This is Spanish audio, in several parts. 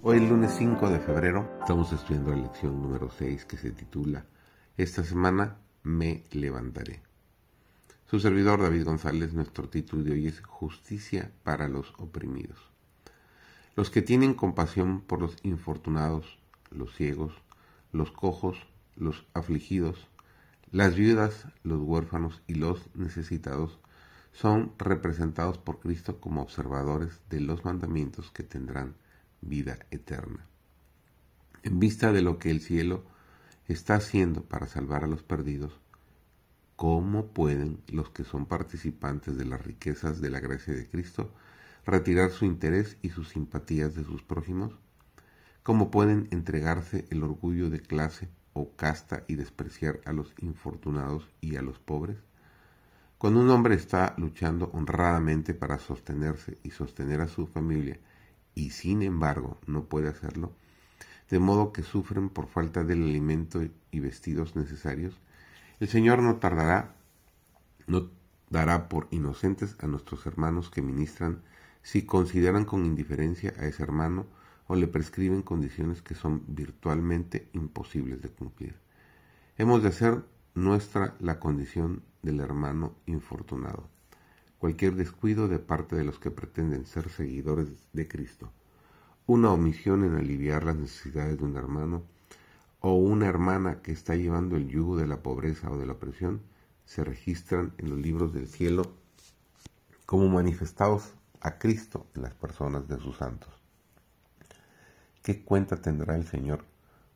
Hoy lunes 5 de febrero estamos estudiando la lección número 6 que se titula Esta semana me levantaré. Su servidor David González, nuestro título de hoy es Justicia para los oprimidos. Los que tienen compasión por los infortunados, los ciegos, los cojos, los afligidos, las viudas, los huérfanos y los necesitados son representados por Cristo como observadores de los mandamientos que tendrán vida eterna. En vista de lo que el cielo está haciendo para salvar a los perdidos, ¿cómo pueden los que son participantes de las riquezas de la gracia de Cristo retirar su interés y sus simpatías de sus prójimos? ¿Cómo pueden entregarse el orgullo de clase o casta y despreciar a los infortunados y a los pobres? Cuando un hombre está luchando honradamente para sostenerse y sostener a su familia y sin embargo no puede hacerlo, de modo que sufren por falta del alimento y vestidos necesarios, el Señor no tardará, no dará por inocentes a nuestros hermanos que ministran si consideran con indiferencia a ese hermano o le prescriben condiciones que son virtualmente imposibles de cumplir. Hemos de hacer nuestra la condición del hermano infortunado. Cualquier descuido de parte de los que pretenden ser seguidores de Cristo, una omisión en aliviar las necesidades de un hermano o una hermana que está llevando el yugo de la pobreza o de la opresión, se registran en los libros del cielo como manifestados a Cristo en las personas de sus santos. ¿Qué cuenta tendrá el Señor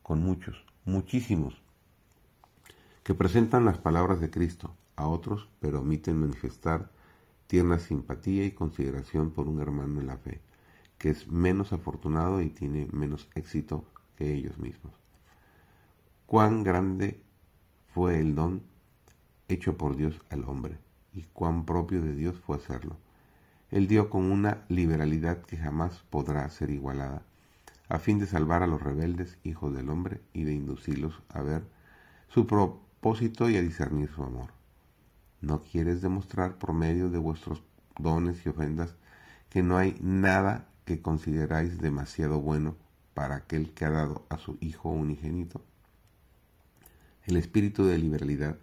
con muchos, muchísimos, que presentan las palabras de Cristo a otros, pero omiten manifestar tierna simpatía y consideración por un hermano en la fe, que es menos afortunado y tiene menos éxito que ellos mismos. Cuán grande fue el don hecho por Dios al hombre, y cuán propio de Dios fue hacerlo. Él dio con una liberalidad que jamás podrá ser igualada, a fin de salvar a los rebeldes hijos del hombre y de inducirlos a ver su propósito y a discernir su amor. ¿No quieres demostrar por medio de vuestros dones y ofrendas que no hay nada que consideráis demasiado bueno para aquel que ha dado a su Hijo unigénito? El espíritu de liberalidad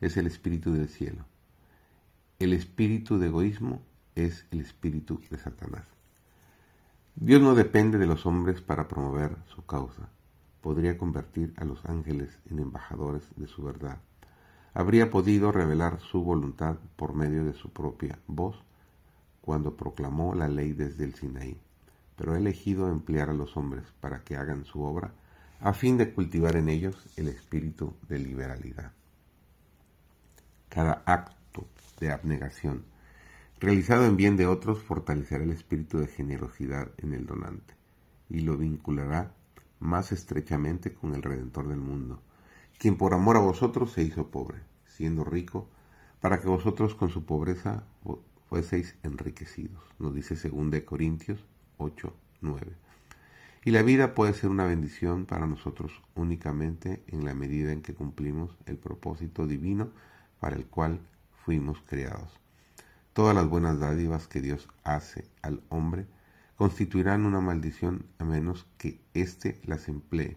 es el espíritu del cielo. El espíritu de egoísmo es el espíritu de Satanás. Dios no depende de los hombres para promover su causa. Podría convertir a los ángeles en embajadores de su verdad habría podido revelar su voluntad por medio de su propia voz cuando proclamó la ley desde el Sinaí, pero ha elegido emplear a los hombres para que hagan su obra a fin de cultivar en ellos el espíritu de liberalidad. Cada acto de abnegación realizado en bien de otros fortalecerá el espíritu de generosidad en el donante y lo vinculará más estrechamente con el Redentor del mundo, quien por amor a vosotros se hizo pobre, siendo rico, para que vosotros con su pobreza fueseis enriquecidos. Nos dice 2 Corintios 8, 9. Y la vida puede ser una bendición para nosotros únicamente en la medida en que cumplimos el propósito divino para el cual fuimos creados. Todas las buenas dádivas que Dios hace al hombre constituirán una maldición a menos que éste las emplee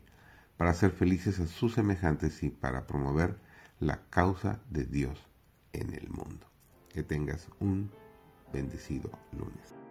para hacer felices a sus semejantes y para promover la causa de Dios en el mundo. Que tengas un bendecido lunes.